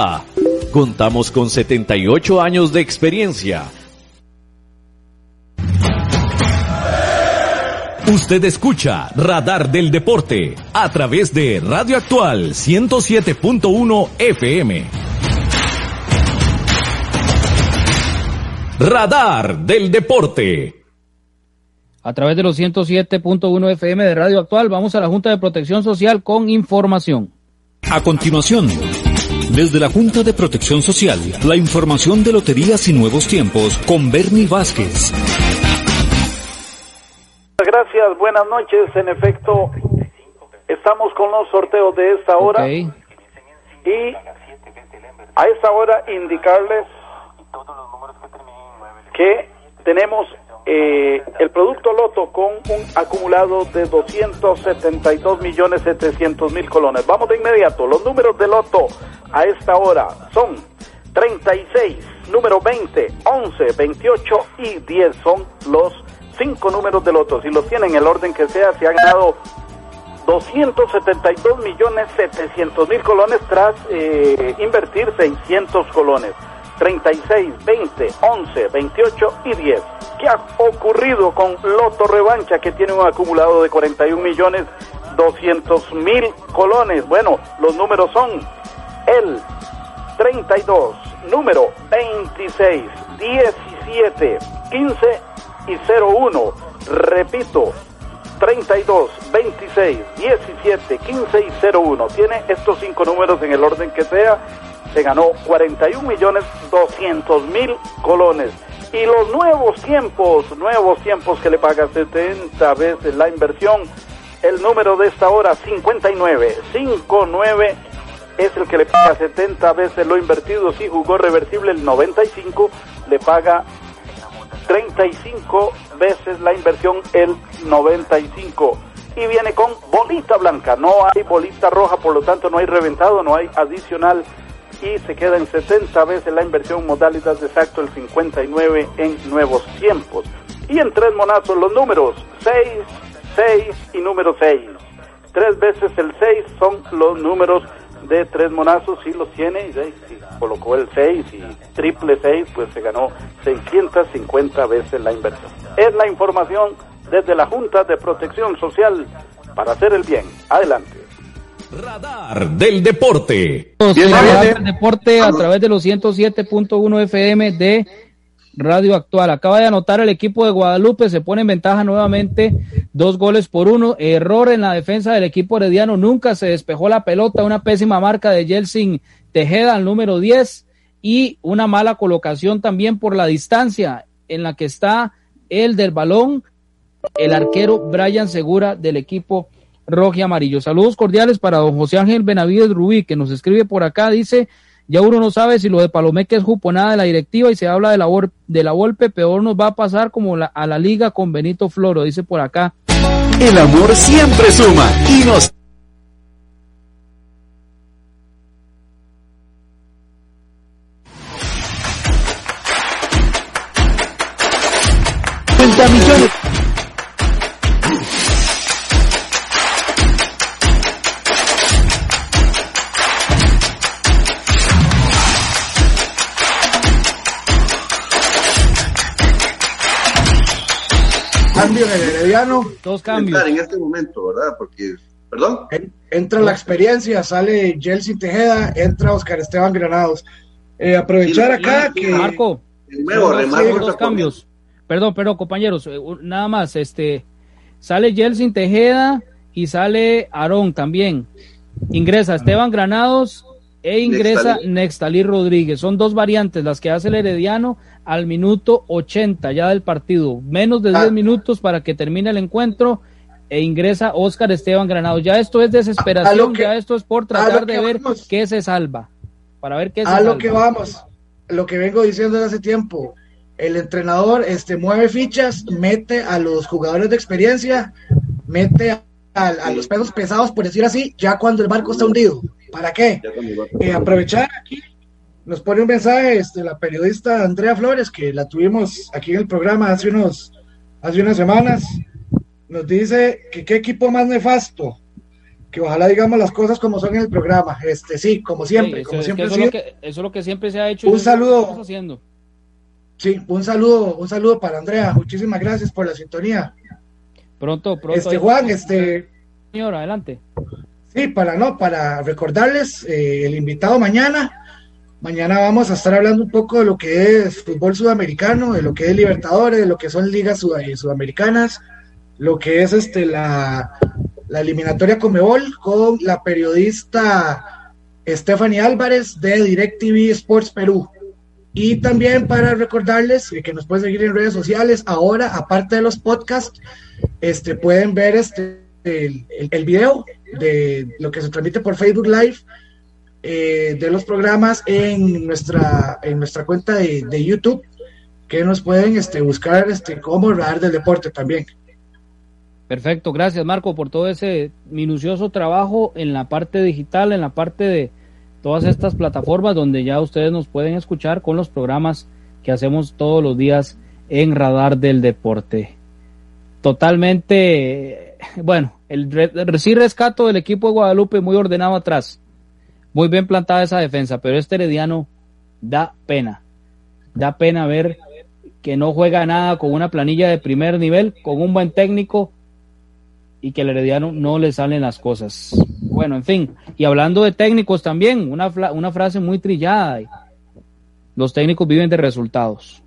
Contamos con 78 años de experiencia. Usted escucha Radar del Deporte a través de Radio Actual 107.1 FM. Radar del Deporte. A través de los 107.1 FM de Radio Actual vamos a la Junta de Protección Social con información. A continuación, desde la Junta de Protección Social, la información de Loterías y Nuevos Tiempos con Bernie Vázquez. Gracias, buenas noches. En efecto, estamos con los sorteos de esta hora. Y a esta hora indicarles que tenemos eh, el producto Loto con un acumulado de 272 millones 700 mil colones. Vamos de inmediato. Los números de Loto a esta hora son 36, número 20, 11, 28 y 10 son los cinco números de Loto. Si los tienen en el orden que sea, se ha ganado 272 millones 700 mil colones tras eh, invertir 600 colones. 36, 20, 11, 28 y 10. ¿Qué ha ocurrido con Loto Revancha que tiene un acumulado de 41 millones 200 mil colones? Bueno, los números son el 32, número 26, 17, 15 y 01. Repito, 32, 26, 17, 15 y 01. Tiene estos cinco números en el orden que sea se ganó 41 millones 200 mil colones. Y los nuevos tiempos, nuevos tiempos que le paga 70 veces la inversión, el número de esta hora 59, 59 es el que le paga 70 veces lo invertido, si jugó reversible el 95, le paga 35 veces la inversión el 95 y viene con bolita blanca, no hay bolita roja, por lo tanto no hay reventado, no hay adicional y se queda en 70 veces la inversión modalidad de exacto el 59 en nuevos tiempos. Y en tres monazos los números 6, 6 y número 6. Tres veces el 6 son los números de tres monazos, si los tiene, y colocó el 6 y triple 6, pues se ganó 650 veces la inversión. Es la información desde la Junta de Protección Social para hacer el bien. Adelante. Radar del Deporte. Radar del Deporte a través de los 107.1 FM de Radio Actual. Acaba de anotar el equipo de Guadalupe, se pone en ventaja nuevamente, dos goles por uno. Error en la defensa del equipo herediano, nunca se despejó la pelota, una pésima marca de Jelsin Tejeda al número 10 y una mala colocación también por la distancia en la que está el del balón el arquero Brian Segura del equipo rojo y amarillo. Saludos cordiales para don José Ángel Benavides Rubí, que nos escribe por acá, dice, ya uno no sabe si lo de Palomeque es juponada de la directiva y se habla de la, de la golpe, peor nos va a pasar como a la liga con Benito Floro, dice por acá. El amor siempre suma y nos... cambio en el Herediano. Dos cambios. En este momento, ¿verdad? Porque, perdón. entra la experiencia, sale Jelsin Tejeda, entra Oscar Esteban Granados. Eh, aprovechar acá que. Marco. nuevo, dos cambios. Perdón, perdón, compañeros, eh, nada más, este, sale Jelsin Tejeda y sale Aarón también. Ingresa Esteban Granados e ingresa Nextalí Rodríguez. Son dos variantes las que hace el Herediano al minuto 80 ya del partido. Menos de 10 ah. minutos para que termine el encuentro e ingresa Oscar Esteban Granado. Ya esto es desesperación, ya esto es por tratar de ver qué se salva. Para ver qué se A lo que vamos, lo que vengo diciendo desde hace tiempo. El entrenador este, mueve fichas, mete a los jugadores de experiencia, mete a los pesos pesados, por decir así, ya cuando el barco está hundido. ¿Para qué? Eh, aprovechar aquí, nos pone un mensaje este, la periodista Andrea Flores, que la tuvimos aquí en el programa hace, unos, hace unas semanas. Nos dice que qué equipo más nefasto, que ojalá digamos las cosas como son en el programa. Este, sí, como siempre. como siempre eso, es lo que, eso, es lo que, siempre se ha hecho. Un saludo. Haciendo. Sí, un saludo, un saludo para Andrea. Muchísimas gracias por la sintonía. Pronto, pronto. Este Juan, este. Señor, adelante. Sí, para no, para recordarles eh, el invitado mañana. Mañana vamos a estar hablando un poco de lo que es fútbol sudamericano, de lo que es Libertadores, de lo que son ligas eh, sudamericanas, lo que es este la, la eliminatoria Comebol con la periodista Stephanie Álvarez de DirecTV Sports Perú. Y también para recordarles que nos pueden seguir en redes sociales. Ahora, aparte de los podcasts, este, pueden ver este, el, el video de lo que se transmite por Facebook Live eh, de los programas en nuestra, en nuestra cuenta de, YouTube, que nos pueden este, buscar este, como Radar del Deporte también. Perfecto, gracias Marco por todo ese minucioso trabajo en la parte digital, en la parte de todas estas plataformas donde ya ustedes nos pueden escuchar con los programas que hacemos todos los días en Radar del Deporte. Totalmente, bueno, el, sí rescato del equipo de Guadalupe muy ordenado atrás. Muy bien plantada esa defensa, pero este Herediano da pena. Da pena ver que no juega nada con una planilla de primer nivel, con un buen técnico y que el Herediano no le salen las cosas. Bueno, en fin, y hablando de técnicos también, una frase muy trillada. Los técnicos viven de resultados.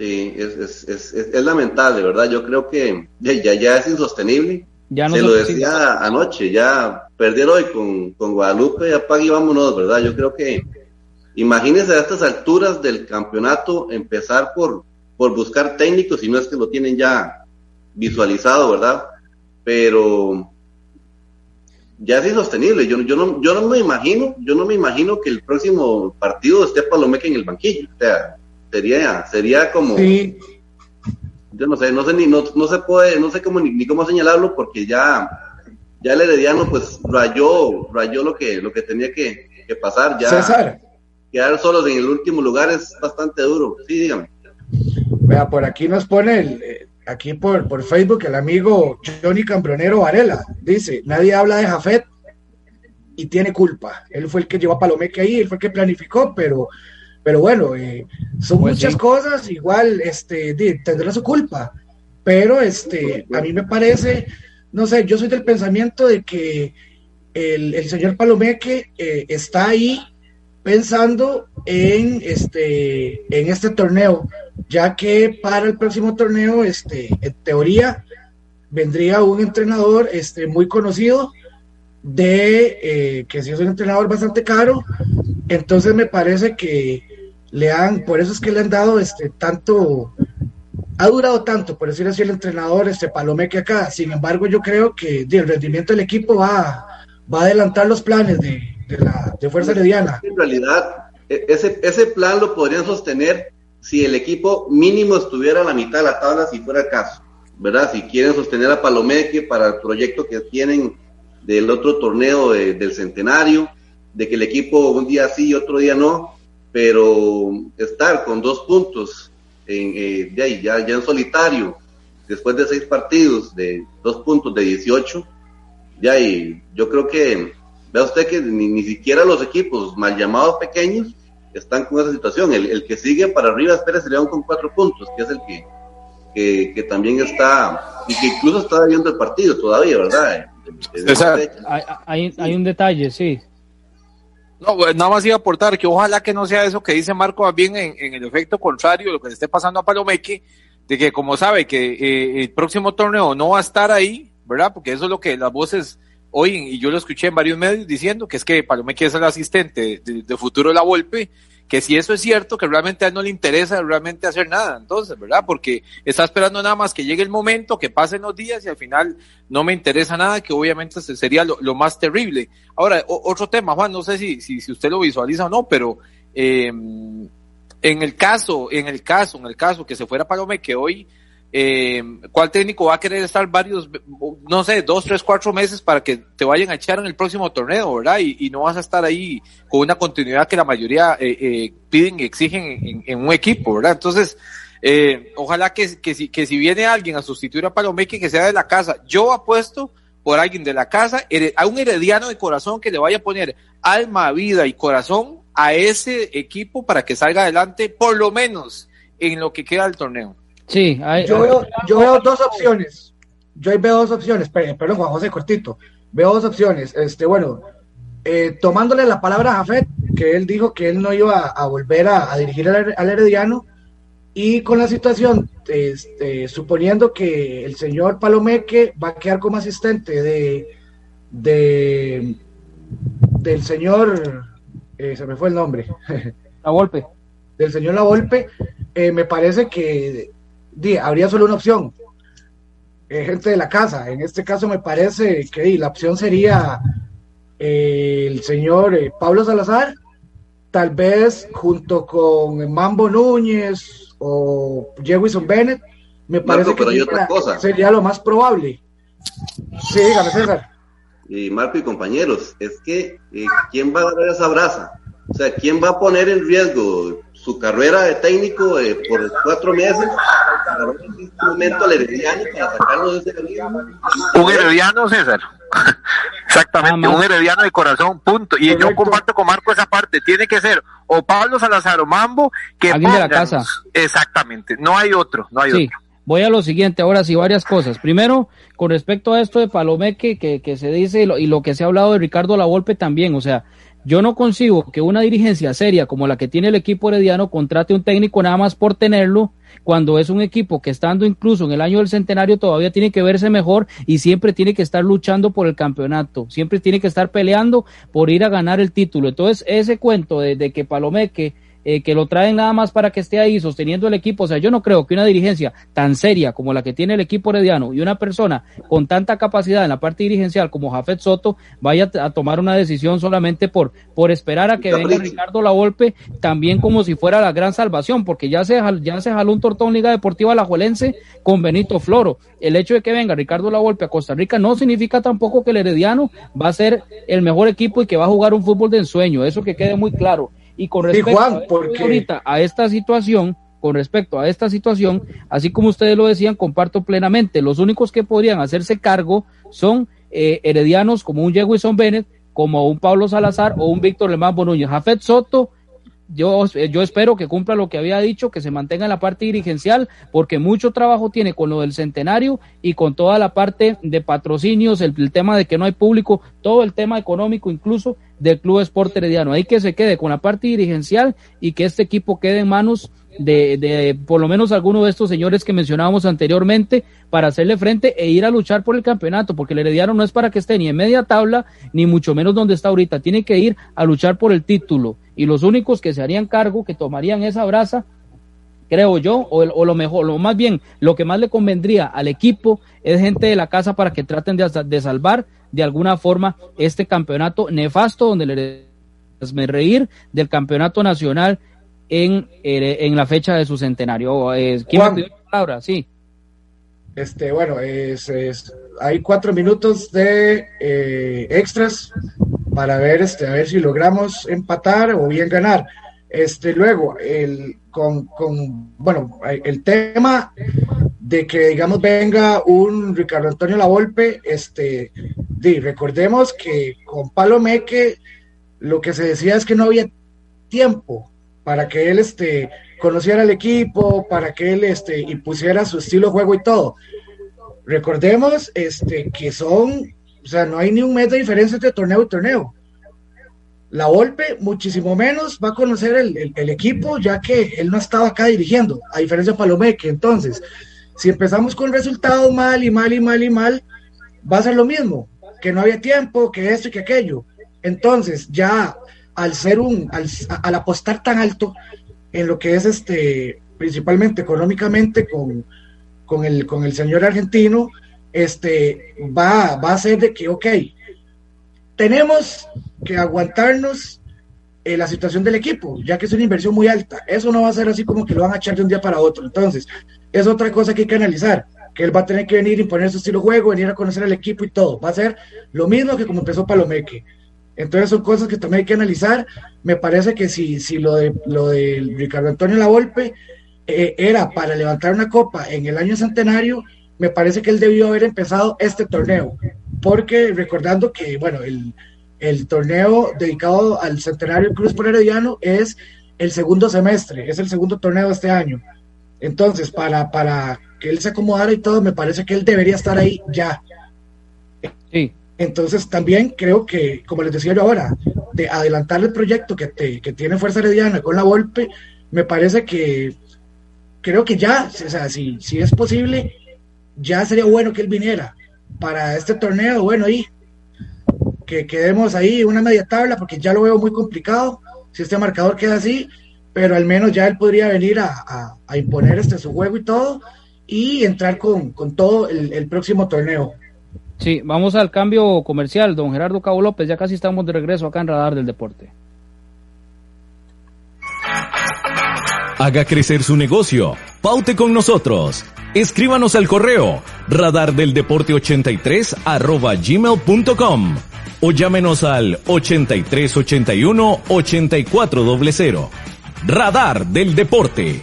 Sí, es, es, es, lamentable, ¿verdad? Yo creo que ya, ya es insostenible ya Se lo decía anoche, ya perder hoy con, con Guadalupe, apague y vámonos, ¿verdad? Yo creo que, imagínense a estas alturas del campeonato empezar por, por buscar técnicos, si no es que lo tienen ya visualizado, ¿verdad? Pero ya es insostenible. Yo, yo, no, yo no me imagino, yo no me imagino que el próximo partido esté Palomeque en el banquillo. O sea, sería, sería como yo no sé, no sé ni, no, no se puede, no sé cómo ni, cómo señalarlo porque ya, ya el Herediano pues rayó, rayó lo que, lo que tenía que, pasar ya. César. Quedar solos en el último lugar es bastante duro. Sí, dígame. Vea, por aquí nos pone el, eh, aquí por, por Facebook el amigo Johnny Cambronero Varela. Dice, nadie habla de Jafet y tiene culpa. Él fue el que llevó a Palomeque ahí, él fue el que planificó, pero pero bueno, eh, son pues muchas cosas, igual este, tendrá su culpa, pero este, a mí me parece, no sé, yo soy del pensamiento de que el, señor Palomeque eh, está ahí pensando en este, en este torneo, ya que para el próximo torneo, este, en teoría, vendría un entrenador este, muy conocido, de eh, que si es un entrenador bastante caro, entonces me parece que le han, por eso es que le han dado este tanto ha durado tanto, por decir así, el entrenador este Palomeque acá. Sin embargo, yo creo que el rendimiento del equipo va, va a adelantar los planes de, de la de Fuerza Herediana. En realidad, e, ese, ese plan lo podrían sostener si el equipo mínimo estuviera a la mitad de la tabla, si fuera el caso, ¿verdad? Si quieren sostener a Palomeque para el proyecto que tienen del otro torneo del centenario, de que el equipo un día sí y otro día no, pero estar con dos puntos en, eh, ya, ya en solitario, después de seis partidos, de dos puntos de 18, ya y yo creo que, vea usted que ni, ni siquiera los equipos mal llamados pequeños están con esa situación. El, el que sigue para arriba es Pérez León con cuatro puntos, que es el que, que, que, también está, y que incluso está viendo el partido todavía, ¿verdad? Hay, hay, hay, un detalle, sí. No, pues, nada más iba a aportar que ojalá que no sea eso que dice Marco, más bien en, el efecto contrario, lo que le esté pasando a Palomeque, de que como sabe que eh, el próximo torneo no va a estar ahí, ¿verdad? Porque eso es lo que las voces oyen, y yo lo escuché en varios medios diciendo que es que Palomeque es el asistente de, de futuro de la Volpe, que si eso es cierto, que realmente a él no le interesa realmente hacer nada, entonces, ¿verdad? Porque está esperando nada más que llegue el momento, que pasen los días y al final no me interesa nada, que obviamente sería lo, más terrible. Ahora, otro tema, Juan, no sé si, si, si, usted lo visualiza o no, pero eh, en el caso, en el caso, en el caso que se fuera Palomeque hoy, eh, ¿cuál técnico va a querer estar varios, no sé, dos, tres, cuatro meses para que te vayan a echar en el próximo torneo, ¿verdad? Y, no vas a estar ahí con una continuidad que la mayoría eh, eh, piden y exigen en, en, un equipo, ¿verdad? Entonces, eh, ojalá que, que, si, que si viene alguien a sustituir a Palomeque, que sea de la casa. Yo apuesto por alguien de la casa, a un herediano de corazón que le vaya a poner alma, vida y corazón a ese equipo para que salga adelante, por lo menos en lo que queda del torneo. Sí, hay, yo, veo, yo veo dos opciones. Yo veo dos opciones. Perdón, Juan José, cortito. Veo dos opciones. Este, bueno, eh, tomándole la palabra a Jafet, que él dijo que él no iba a, a volver a, a dirigir al, al, Herediano, y con la situación, este, suponiendo que el señor Palomeque va a quedar como asistente de, de del señor, eh, se me fue el nombre. La Volpe. Del señor La Volpe, eh, me parece que di, habría solo una opción, eh, gente de la casa. En este caso me parece que di, la opción sería eh, el señor eh, Pablo Salazar, tal vez junto con Mambo Núñez o Jewison Bennett, me parece Marco, que sería, sería, lo más probable. Sí, dígame César. Y Marco y compañeros, es que ¿quién va a dar esa brasa? O sea, ¿quién va a poner en riesgo su carrera de técnico eh, por cuatro meses para ver en este momento al herediano para sacarlo de ese camino. Un herediano, César. Exactamente, un herediano de corazón, punto. Y Correcto. yo comparto con Marco esa parte. Tiene que ser o Pablo Salazar o Mambo que Alguien de la casa. Exactamente, no hay otro, no hay sí. otro. Voy a lo siguiente, ahora sí, varias cosas. Primero, con respecto a esto de Palomeque, que, que se dice y lo, y lo que se ha hablado de Ricardo Lavolpe también, o sea, yo no consigo que una dirigencia seria como la que tiene el equipo herediano contrate un técnico nada más por tenerlo, cuando es un equipo que estando incluso en el año del centenario todavía tiene que verse mejor y siempre tiene que estar luchando por el campeonato, siempre tiene que estar peleando por ir a ganar el título. Entonces, ese cuento de, de que Palomeque eh, que lo traen nada más para que esté ahí sosteniendo el equipo. O sea, yo no creo que una dirigencia tan seria como la que tiene el equipo herediano y una persona con tanta capacidad en la parte dirigencial como Jafet Soto vaya a tomar una decisión solamente por, por esperar a que venga Ricardo Lavolpe también como si fuera la gran salvación, porque ya se, ya se jaló un tortón Liga Deportiva Alajuelense con Benito Floro. El hecho de que venga Ricardo Lavolpe a Costa Rica no significa tampoco que el herediano va a ser el mejor equipo y que va a jugar un fútbol de ensueño. Eso que quede muy claro. Y con respecto sí, Juan, porque... ahorita a esta situación, con respecto a esta situación, así como ustedes lo decían, comparto plenamente. Los únicos que podrían hacerse cargo son eh, heredianos como un Jewison Bennett, como un Pablo Salazar o un Víctor Lemán Bonuño. Jafet Soto, yo, yo espero que cumpla lo que había dicho, que se mantenga en la parte dirigencial, porque mucho trabajo tiene con lo del centenario y con toda la parte de patrocinios, el, el tema de que no hay público, todo el tema económico incluso del Club Sport Herediano. Ahí que se quede con la parte dirigencial y que este equipo quede en manos de, de por lo menos alguno de estos señores que mencionábamos anteriormente para hacerle frente e ir a luchar por el campeonato, porque el Herediano no es para que esté ni en media tabla, ni mucho menos donde está ahorita, tiene que ir a luchar por el título. Y los únicos que se harían cargo, que tomarían esa brasa, creo yo, o, lo mejor, lo más bien, lo que más le convendría al equipo es gente de la casa para que traten de, salvar de alguna forma este campeonato nefasto donde les me reír del campeonato nacional en, eh, en la fecha de su centenario. Eh, ¿Quién me pidió la palabra? Sí. Este, bueno, es, hay cuatro minutos de eh, extras para ver, este, a ver si logramos empatar o bien ganar. Este, luego, el, con, con, bueno, el tema de que, digamos, venga un Ricardo Antonio Lavolpe, este, di, recordemos que con Palomeque lo que se decía es que no había tiempo para que él, este, conociera al equipo, para que él, este, impusiera su estilo de juego y todo. Recordemos, este, que son, o sea, no hay ni un mes de diferencia entre torneo y torneo la Volpe muchísimo menos va a conocer el, equipo, ya que él no estaba acá dirigiendo, a diferencia de Palomeque. Entonces, si empezamos con resultados mal y mal y mal y mal, va a ser lo mismo, que no había tiempo, que esto y que aquello. Entonces, ya al ser un, al, apostar tan alto en lo que es este, principalmente económicamente con, con, el, con el señor argentino, este, va, va a ser de que, ok, tenemos que aguantarnos eh, la situación del equipo, ya que es una inversión muy alta. Eso no va a ser así como que lo van a echar de un día para otro. Entonces, es otra cosa que hay que analizar, que él va a tener que venir y poner su estilo de juego, venir a conocer al equipo y todo. Va a ser lo mismo que como empezó Palomeque. Entonces son cosas que también hay que analizar. Me parece que si, si lo de lo de Ricardo Antonio Lavolpe eh, era para levantar una copa en el año centenario, me parece que él debió haber empezado este torneo porque recordando que, bueno, el, torneo dedicado al centenario Cruz por Herediano es el segundo semestre, es el segundo torneo de este año. Entonces, para, para que él se acomodara y todo, me parece que él debería estar ahí ya. Sí. Entonces, también creo que, como les decía yo ahora, de adelantar el proyecto que, que tiene Fuerza Herediana con la Volpe, me parece que creo que ya, o sea, si, si es posible, ya sería bueno que él viniera para este torneo, bueno, ahí que quedemos ahí una media tabla, porque ya lo veo muy complicado si este marcador queda así, pero al menos ya él podría venir a, imponer este su juego y todo, y entrar con, todo el, próximo torneo. Sí, vamos al cambio comercial, don Gerardo Cabo López, ya casi estamos de regreso acá en Radar del Deporte. Haga crecer su negocio. Paute con nosotros. Escríbanos al correo radardeldeporte83 arroba gmail.com o llámenos al 8381 8400. Radar del Deporte.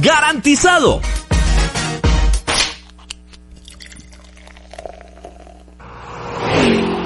¡Garantizado!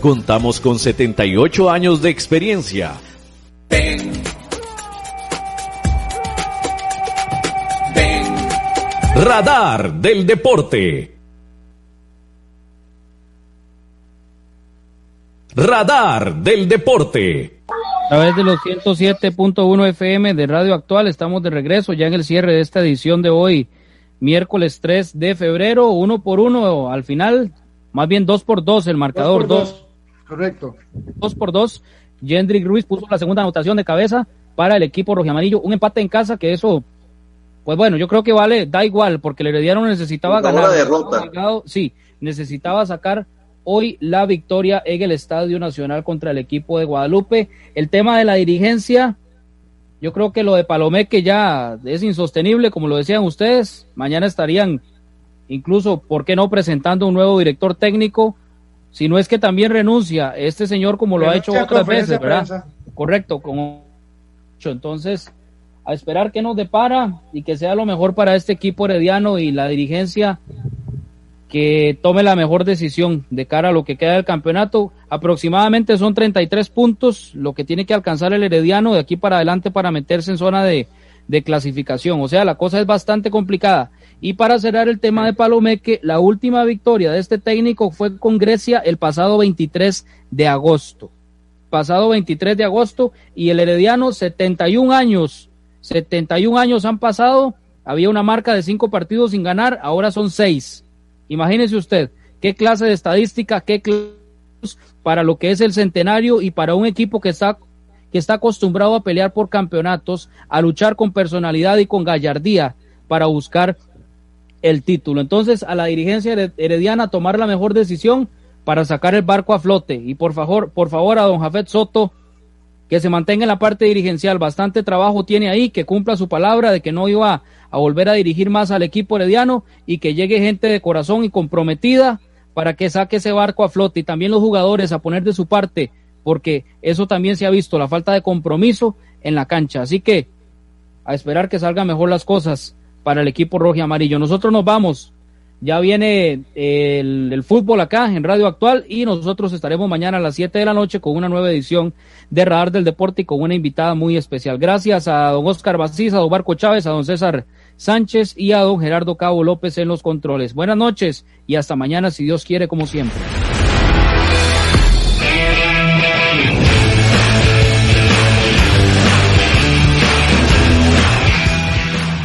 Contamos con 78 años de experiencia. Ven. Ven. Radar del deporte. Radar del deporte. A través de los 107.1 FM de Radio Actual estamos de regreso ya en el cierre de esta edición de hoy, miércoles 3 de febrero, uno por uno al final, más bien dos por dos el marcador. Dos, Correcto. Dos por dos. Jendrik Ruiz puso la segunda anotación de cabeza para el equipo rojiamarillo. Un empate en casa que eso, pues bueno, yo creo que vale, da igual, porque el Herediano necesitaba ganar. Derrota. Sí, necesitaba sacar hoy la victoria en el Estadio Nacional contra el equipo de Guadalupe. El tema de la dirigencia, yo creo que lo de Palomeque ya es insostenible, como lo decían ustedes. Mañana estarían incluso, ¿por qué no presentando un nuevo director técnico? Si no es que también renuncia este señor como lo ha hecho otras veces, ¿verdad? Correcto, como entonces a esperar que nos depara y que sea lo mejor para este equipo herediano y la dirigencia que tome la mejor decisión de cara a lo que queda del campeonato. Aproximadamente son 33 puntos lo que tiene que alcanzar el herediano de aquí para adelante para meterse en zona de, de clasificación. O sea, la cosa es bastante complicada. Y para cerrar el tema de Palomeque, la última victoria de este técnico fue con Grecia el pasado 23 de agosto. Pasado 23 de agosto y el Herediano 71 años, 71 años han pasado, había una marca de cinco partidos sin ganar, ahora son seis. Imagínese usted, qué clase de estadística, qué clase para lo que es el centenario y para un equipo que está que está acostumbrado a pelear por campeonatos, a luchar con personalidad y con gallardía para buscar el título. Entonces, a la dirigencia herediana tomar la mejor decisión para sacar el barco a flote. Y por favor, por favor, a don Jafet Soto, que se mantenga en la parte dirigencial. Bastante trabajo tiene ahí, que cumpla su palabra de que no iba a volver a dirigir más al equipo herediano y que llegue gente de corazón y comprometida para que saque ese barco a flote. Y también los jugadores a poner de su parte, porque eso también se ha visto, la falta de compromiso en la cancha. Así que a esperar que salgan mejor las cosas para el equipo rojo y amarillo. Nosotros nos vamos. Ya viene el, fútbol acá en Radio Actual y nosotros estaremos mañana a las 7 de la noche con una nueva edición de Radar del Deporte y con una invitada muy especial. Gracias a don Oscar Basís, a don Barco Chávez, a don César Sánchez y a don Gerardo Cabo López en los controles. Buenas noches y hasta mañana si Dios quiere como siempre.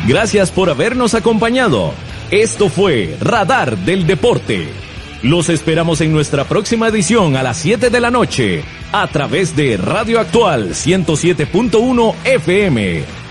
Gracias por habernos acompañado. Esto fue Radar del Deporte. Los esperamos en nuestra próxima edición a las 7 de la noche a través de Radio Actual 107.1 FM